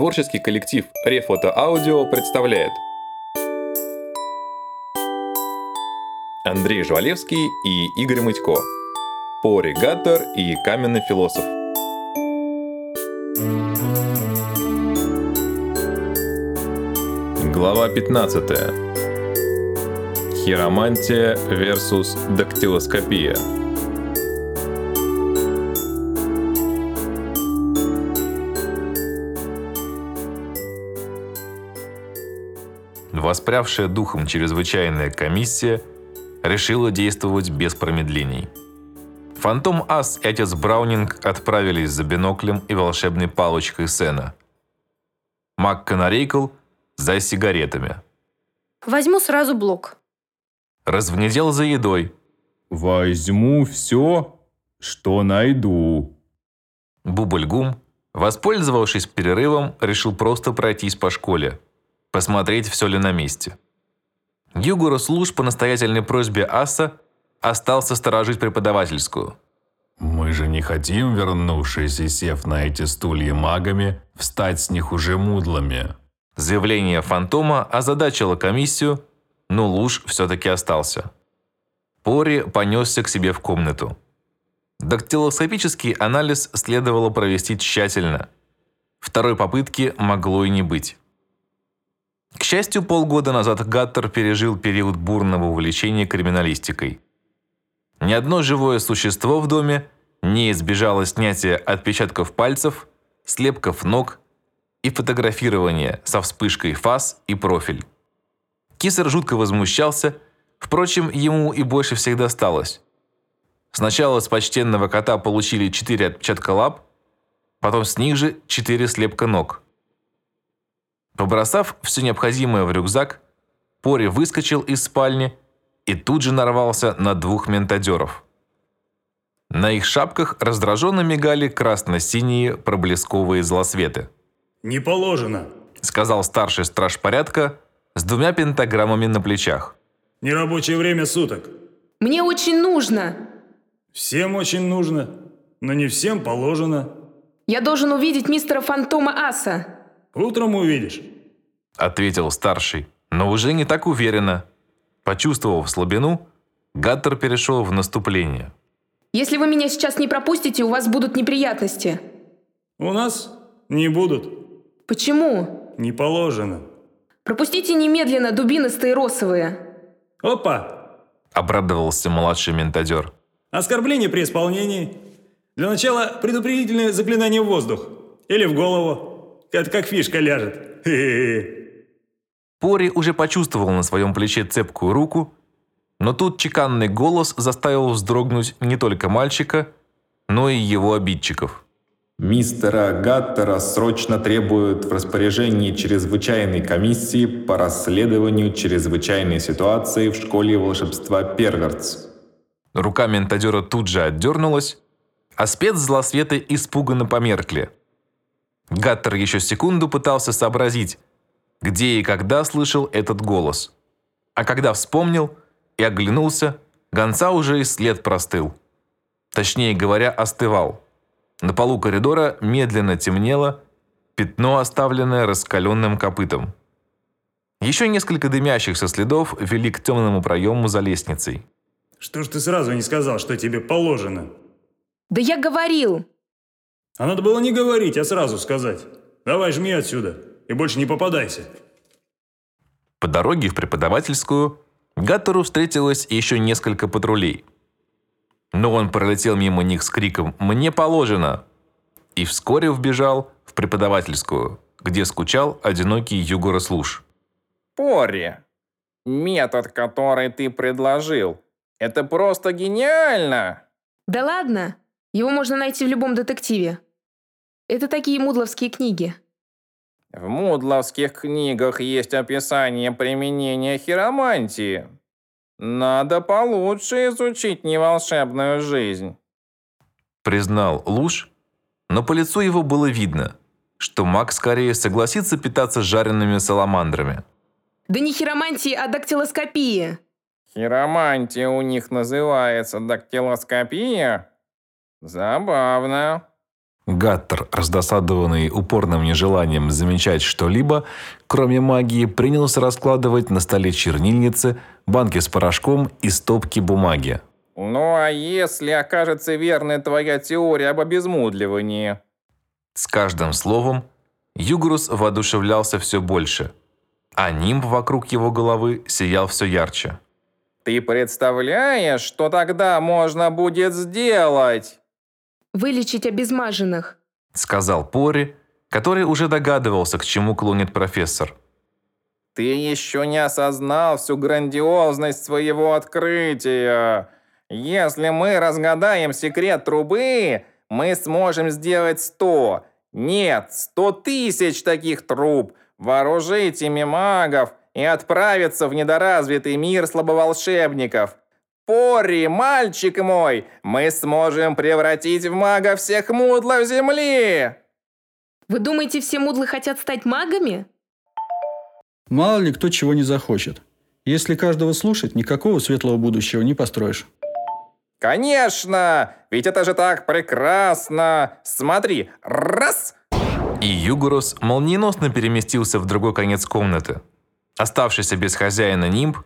Творческий коллектив Рефото Аудио представляет. Андрей Жвалевский и Игорь Мытько. Поригатор и Каменный философ. Глава 15 Хиромантия versus дактилоскопия Воспрявшая духом чрезвычайная комиссия решила действовать без промедлений. Фантом Ас и отец Браунинг отправились за биноклем и волшебной палочкой Сена. Мак Канарейкл за сигаретами. Возьму сразу блок. Развнедел за едой. Возьму все, что найду. Бубльгум, воспользовавшись перерывом, решил просто пройтись по школе. Посмотреть, все ли на месте. Югура Служ по настоятельной просьбе Аса остался сторожить преподавательскую. Мы же не хотим, вернувшись и сев на эти стулья магами, встать с них уже мудлами. Заявление фантома озадачило комиссию, но Луж все-таки остался. Пори понесся к себе в комнату. Дактилоскопический анализ следовало провести тщательно. Второй попытки могло и не быть. К счастью, полгода назад Гаттер пережил период бурного увлечения криминалистикой. Ни одно живое существо в доме не избежало снятия отпечатков пальцев, слепков ног и фотографирования со вспышкой фас и профиль. Кисер жутко возмущался, впрочем, ему и больше всех досталось. Сначала с почтенного кота получили четыре отпечатка лап, потом с них же четыре слепка ног – Побросав все необходимое в рюкзак, Пори выскочил из спальни и тут же нарвался на двух ментадеров. На их шапках раздраженно мигали красно-синие проблесковые злосветы. «Не положено», — сказал старший страж порядка с двумя пентаграммами на плечах. «Нерабочее время суток». Мне очень нужно. «Всем очень нужно, но не всем положено». Я должен увидеть мистера Фантома Аса. Утром увидишь. Ответил старший, но уже не так уверенно. Почувствовав слабину, Гаттер перешел в наступление. Если вы меня сейчас не пропустите, у вас будут неприятности. У нас не будут. Почему? Не положено. Пропустите немедленно дубинистые росовые. Опа! Обрадовался младший ментадер. Оскорбление при исполнении. Для начала предупредительное заклинание в воздух. Или в голову. Это как фишка ляжет. Пори уже почувствовал на своем плече цепкую руку, но тут чеканный голос заставил вздрогнуть не только мальчика, но и его обидчиков. Мистера Гаттера срочно требуют в распоряжении чрезвычайной комиссии по расследованию чрезвычайной ситуации в школе волшебства Первертс. Рука ментадера тут же отдернулась, а спецзлосветы испуганно померкли – Гаттер еще секунду пытался сообразить, где и когда слышал этот голос. А когда вспомнил и оглянулся, гонца уже и след простыл. Точнее говоря, остывал. На полу коридора медленно темнело пятно, оставленное раскаленным копытом. Еще несколько дымящихся следов вели к темному проему за лестницей. Что ж ты сразу не сказал, что тебе положено? Да я говорил. А надо было не говорить, а сразу сказать. Давай жми отсюда и больше не попадайся. По дороге в преподавательскую Гаттеру встретилось еще несколько патрулей. Но он пролетел мимо них с криком «Мне положено!» и вскоре вбежал в преподавательскую, где скучал одинокий югорослуж. Пори, метод, который ты предложил, это просто гениально! Да ладно, его можно найти в любом детективе. Это такие мудловские книги. В мудловских книгах есть описание применения хиромантии. Надо получше изучить неволшебную жизнь. Признал Луж, но по лицу его было видно, что маг скорее согласится питаться жареными саламандрами. Да не хиромантии, а дактилоскопии. Хиромантия у них называется дактилоскопия? Забавно. Гаттер, раздосадованный упорным нежеланием замечать что-либо, кроме магии, принялся раскладывать на столе чернильницы, банки с порошком и стопки бумаги. Ну а если окажется верной твоя теория об обезмудливании? С каждым словом Югрус воодушевлялся все больше, а нимб вокруг его головы сиял все ярче. Ты представляешь, что тогда можно будет сделать? Вылечить обезмаженных. Сказал Пори, который уже догадывался, к чему клонит профессор. Ты еще не осознал всю грандиозность своего открытия. Если мы разгадаем секрет трубы, мы сможем сделать сто, нет, сто тысяч таких труб, вооружить ими магов и отправиться в недоразвитый мир слабоволшебников. Пори, мальчик мой, мы сможем превратить в мага всех мудлов земли!» Вы думаете, все мудлы хотят стать магами? Мало ли кто чего не захочет. Если каждого слушать, никакого светлого будущего не построишь. «Конечно! Ведь это же так прекрасно! Смотри, раз!» И Югурус молниеносно переместился в другой конец комнаты. Оставшийся без хозяина нимб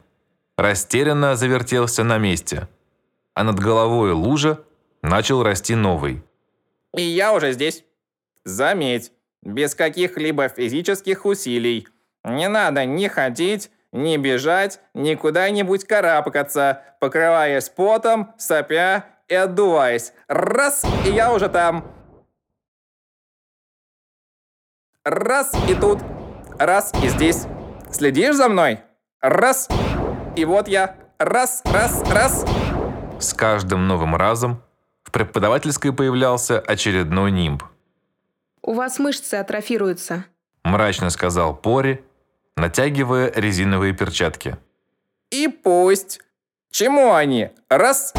растерянно завертелся на месте, а над головой лужа начал расти новый. И я уже здесь. Заметь, без каких-либо физических усилий. Не надо ни ходить, ни бежать, ни куда-нибудь карабкаться, покрываясь потом, сопя и отдуваясь. Раз, и я уже там. Раз, и тут. Раз, и здесь. Следишь за мной? Раз, и вот я. Раз, раз, раз. С каждым новым разом в преподавательской появлялся очередной нимб. У вас мышцы атрофируются. Мрачно сказал Пори, натягивая резиновые перчатки. И пусть. Чему они? Раз.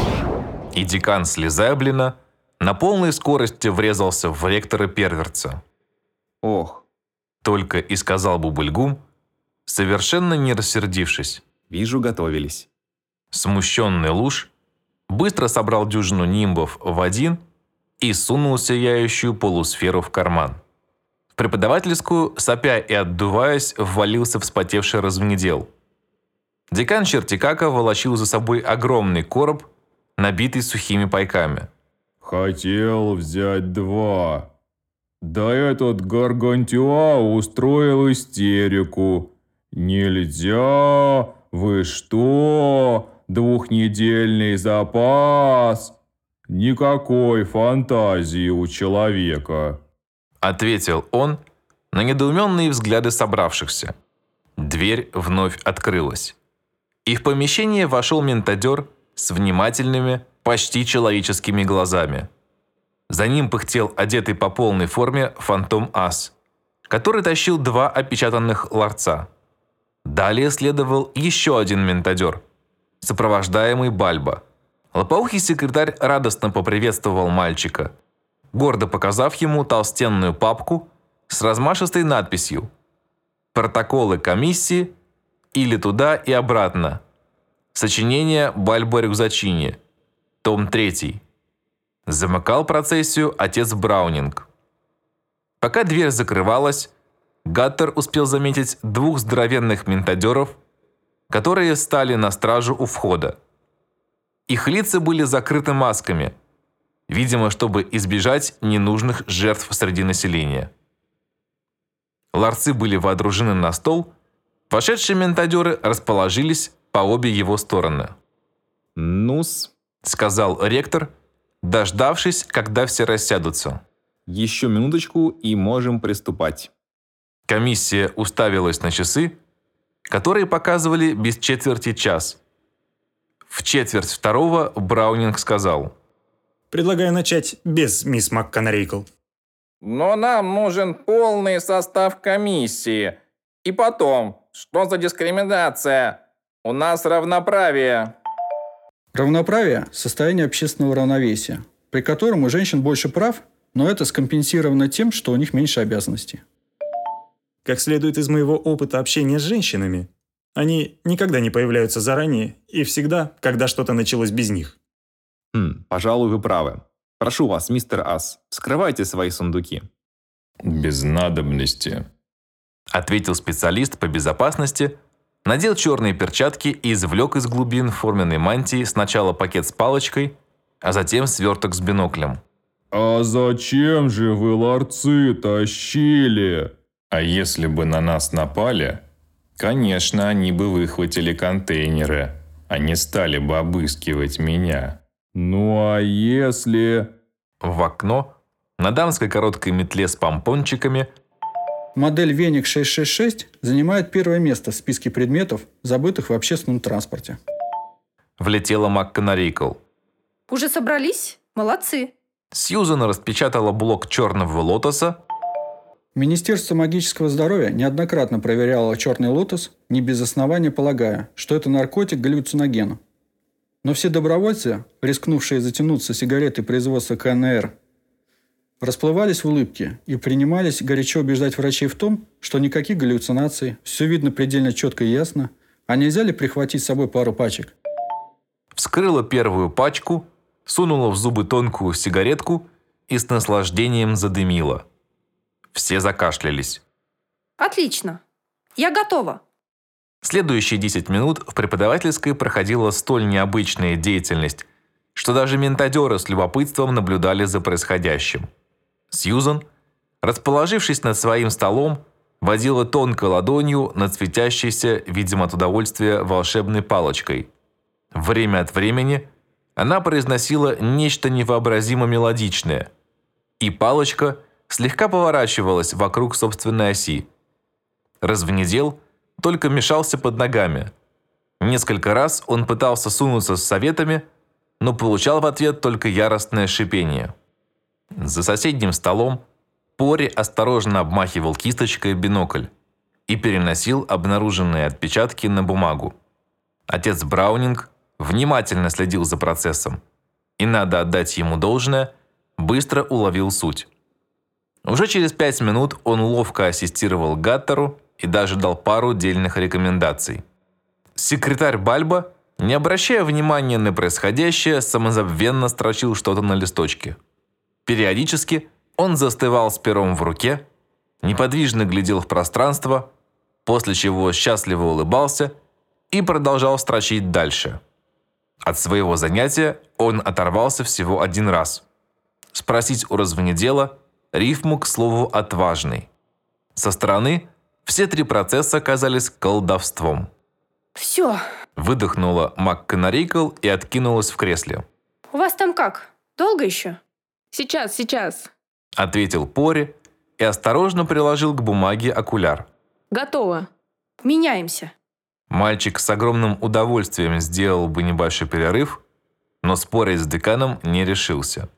И декан Слезаблина на полной скорости врезался в ректора Перверца. Ох, Только и сказал Бубульгум, совершенно не рассердившись. Вижу, готовились. Смущенный луж быстро собрал дюжину нимбов в один и сунул сияющую полусферу в карман. В преподавательскую, сопя и отдуваясь, ввалился вспотевший развнедел. Декан Чертикака волочил за собой огромный короб, набитый сухими пайками. Хотел взять два. Да этот Гаргантюа устроил истерику. Нельзя, вы что, двухнедельный запас. Никакой фантазии у человека. Ответил он на недоуменные взгляды собравшихся. Дверь вновь открылась. И в помещение вошел ментадер с внимательными, почти человеческими глазами. За ним пыхтел одетый по полной форме фантом Ас, который тащил два опечатанных ларца. Далее следовал еще один ментадер, сопровождаемый Бальбо. Лопоухий секретарь радостно поприветствовал мальчика, гордо показав ему толстенную папку с размашистой надписью «Протоколы комиссии» или туда и обратно. Сочинение Бальбо Рюкзачини, том 3. Замыкал процессию отец Браунинг. Пока дверь закрывалась, Гаттер успел заметить двух здоровенных ментадеров, которые стали на стражу у входа. Их лица были закрыты масками, видимо, чтобы избежать ненужных жертв среди населения. Ларцы были водружены на стол, вошедшие ментадеры расположились по обе его стороны. Ну-с, Сказал ректор, дождавшись, когда все рассядутся. еще минуточку и можем приступать. Комиссия уставилась на часы, которые показывали без четверти час. В четверть второго Браунинг сказал. Предлагаю начать без мисс МакКонрейкл. Но нам нужен полный состав комиссии. И потом, что за дискриминация? У нас равноправие. Равноправие – состояние общественного равновесия, при котором у женщин больше прав, но это скомпенсировано тем, что у них меньше обязанностей. Как следует из моего опыта общения с женщинами, они никогда не появляются заранее и всегда, когда что-то началось без них. Хм, пожалуй, вы правы. Прошу вас, мистер Ас, вскрывайте свои сундуки. Без надобности. Ответил специалист по безопасности, надел черные перчатки и извлек из глубин форменной мантии сначала пакет с палочкой, а затем сверток с биноклем. «А зачем же вы ларцы тащили?» «А если бы на нас напали, конечно, они бы выхватили контейнеры, а не стали бы обыскивать меня». «Ну а если...» В окно на дамской короткой метле с помпончиками Модель Веник 666 занимает первое место в списке предметов, забытых в общественном транспорте. влетела МакКонарикл. Уже собрались? Молодцы. Сьюзан распечатала блок черного лотоса, Министерство магического здоровья неоднократно проверяло черный лотос, не без основания полагая, что это наркотик галлюциноген. Но все добровольцы, рискнувшие затянуться сигаретой производства КНР, расплывались в улыбке и принимались горячо убеждать врачей в том, что никаких галлюцинаций, все видно предельно четко и ясно, а нельзя ли прихватить с собой пару пачек? вскрыла первую пачку, сунула в зубы тонкую сигаретку и с наслаждением задымила. Все закашлялись. Отлично. Я готова. Следующие 10 минут в преподавательской проходила столь необычная деятельность, что даже ментадеры с любопытством наблюдали за происходящим. Сьюзан, расположившись над своим столом, водила тонкой ладонью над светящейся, видимо от удовольствия, волшебной палочкой. Время от времени она произносила нечто невообразимо мелодичное, и палочка слегка поворачивалась вокруг собственной оси. Развнедел только мешался под ногами. Несколько раз он пытался сунуться с советами, но получал в ответ только яростное шипение. За соседним столом Пори осторожно обмахивал кисточкой бинокль и переносил обнаруженные отпечатки на бумагу. Отец Браунинг внимательно следил за процессом и, надо отдать ему должное, быстро уловил суть. Уже через пять минут он ловко ассистировал Гаттеру и даже дал пару дельных рекомендаций. Секретарь Бальба, не обращая внимания на происходящее, самозабвенно строчил что-то на листочке. Периодически он застывал с пером в руке, неподвижно глядел в пространство, после чего счастливо улыбался и продолжал строчить дальше. От своего занятия он оторвался всего один раз. Спросить у развонедела рифму к слову «отважный». Со стороны все три процесса казались колдовством. Все. Выдохнула МакКонарикл и откинулась в кресле. У вас там как? Долго еще? Сейчас, сейчас. Ответил Пори и осторожно приложил к бумаге окуляр. Готово. Меняемся. Мальчик с огромным удовольствием сделал бы небольшой перерыв, но спорить с деканом не решился.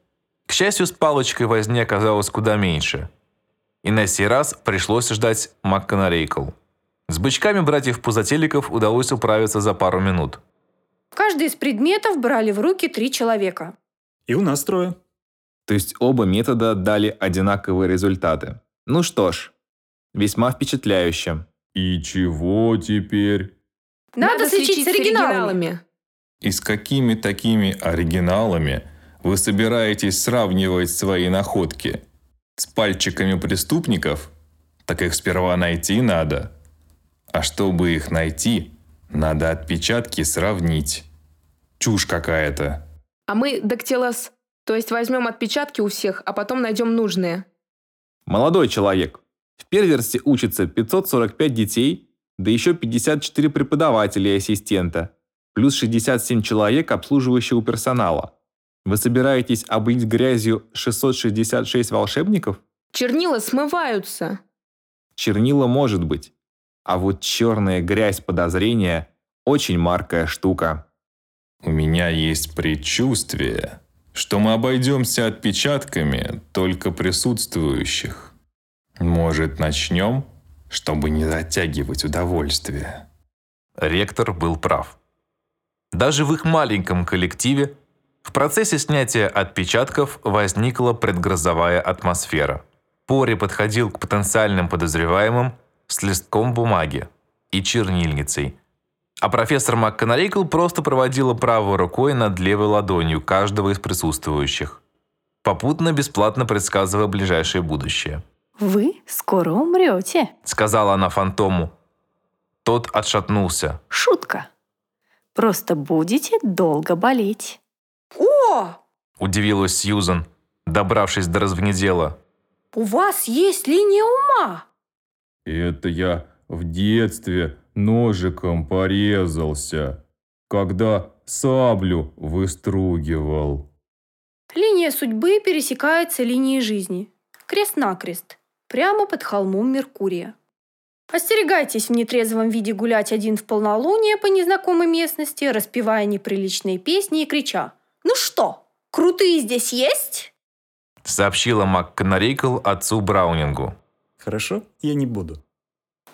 К счастью, с палочкой возни оказалось куда меньше. И на сей раз пришлось ждать МакКонарейкл. С бычками братьев Пузателиков удалось управиться за пару минут. Каждый из предметов брали в руки три человека. И у нас трое. То есть оба метода дали одинаковые результаты. Ну что ж, весьма впечатляюще. «И чего теперь?» Надо, сличить с оригиналами. И с какими такими оригиналами вы собираетесь сравнивать свои находки? С пальчиками преступников? Так их сперва найти надо. А чтобы их найти, надо отпечатки сравнить. Чушь какая-то. А мы дактилос, то есть возьмем отпечатки у всех, а потом найдем нужные. Молодой человек. В Перверсе учатся 545 детей, да еще 54 преподавателя и ассистента, плюс 67 человек обслуживающего персонала. Вы собираетесь облить грязью 666 волшебников? Чернила смываются. Чернила может быть. А вот черная грязь подозрения – очень маркая штука. У меня есть предчувствие, что мы обойдемся отпечатками только присутствующих. Может, начнем, чтобы не затягивать удовольствие? Ректор был прав. Даже в их маленьком коллективе в процессе снятия отпечатков возникла предгрозовая атмосфера. Пори подходил к потенциальным подозреваемым с листком бумаги и чернильницей, а профессор МакКонарикл просто проводила правой рукой над левой ладонью каждого из присутствующих. попутно бесплатно предсказывая ближайшее будущее. Вы скоро умрете. Сказала она фантому. Тот отшатнулся. Шутка. Просто будете долго болеть. О! Удивилась Сьюзан, добравшись до развнедела. У вас есть линия ума. Это я в детстве ножиком порезался, когда саблю выстругивал. Линия судьбы пересекается линией жизни. Крест-накрест. Прямо под холмом Меркурия. Остерегайтесь в нетрезвом виде гулять один в полнолуние по незнакомой местности, распевая неприличные песни и крича «Ну что, крутые здесь есть?» Сообщила МакКонарейкл отцу Браунингу. Хорошо, я не буду.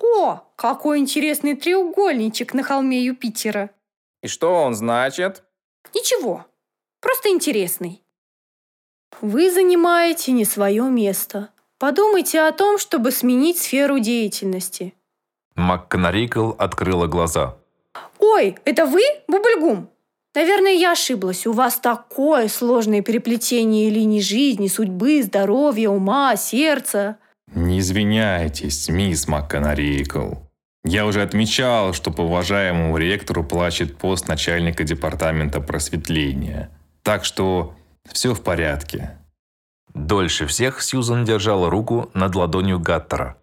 О, какой интересный треугольничек на холме Юпитера. И что он значит? Ничего, просто интересный. Вы занимаете не свое место. Подумайте о том, чтобы сменить сферу деятельности. МакКонарейкл открыла глаза. Ой, это вы, Бубльгум? Наверное, я ошиблась. У вас такое сложное переплетение линий жизни, судьбы, здоровья, ума, сердца. Не извиняйтесь, мисс МакКонарейкл. Я уже отмечал, что по уважаемому ректору плачет пост начальника департамента просветления. Так что все в порядке. Дольше всех Сьюзан держала руку над ладонью Гаттера.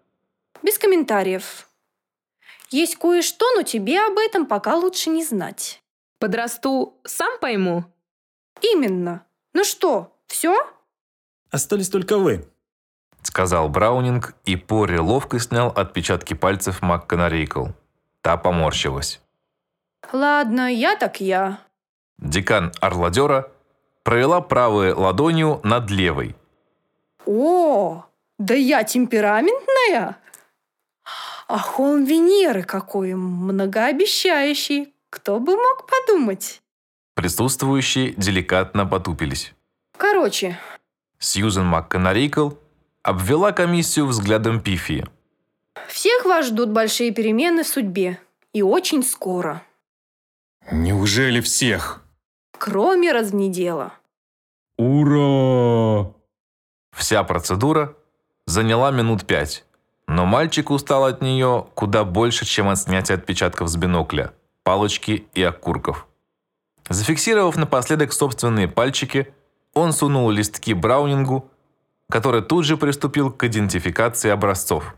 Без комментариев. Есть кое-что, но тебе об этом пока лучше не знать. Подрасту, сам пойму. Именно. Ну что, все? Остались только вы. Сказал Браунинг, и Пори ловко снял отпечатки пальцев МакКонарейкл. Та поморщилась. Ладно, я так я. Декан Орладера провела правой ладонью над левой. О, да я темпераментная. А холм Венеры какой многообещающий. Кто бы мог подумать? Присутствующие деликатно потупились. Короче, Сьюзен МакКонарейкл обвела комиссию взглядом Пифи. всех вас ждут большие перемены в судьбе. И очень скоро. Неужели всех? Кроме разнедела. Ура! Вся процедура заняла минут пять, но мальчик устал от нее куда больше, чем от снятия отпечатков с бинокля, палочки и окурков. Зафиксировав напоследок собственные пальчики, он сунул листки Браунингу, который тут же приступил к идентификации образцов.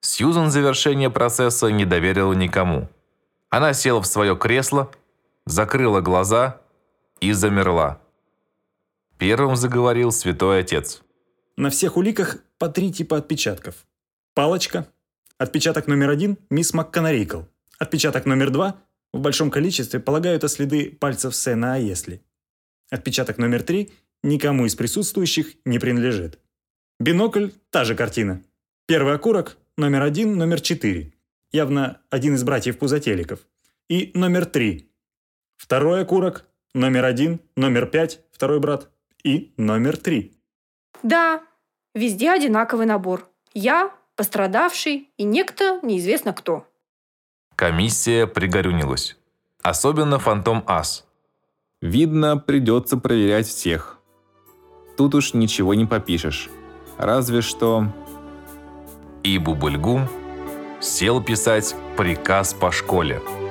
Сьюзан завершение процесса не доверила никому. Она села в свое кресло, закрыла глаза и замерла. Первым заговорил святой отец. На всех уликах по три типа отпечатков. Палочка. Отпечаток номер один – мисс МакКонарейкл. Отпечаток номер два – в большом количестве полагают о следы пальцев Сэна «а если». Отпечаток номер три никому из присутствующих не принадлежит. Бинокль – та же картина. Первый окурок – номер один, номер четыре. Явно один из братьев Пузателиков. И номер три. Второй окурок – номер один, номер пять, второй брат. И номер три. Да, везде одинаковый набор. Я, пострадавший и некто неизвестно кто. Комиссия пригорюнилась. Особенно фантом Ас. Видно, придется проверять всех. Тут уж ничего не попишешь. Разве что... И Бубульгум сел писать приказ по школе –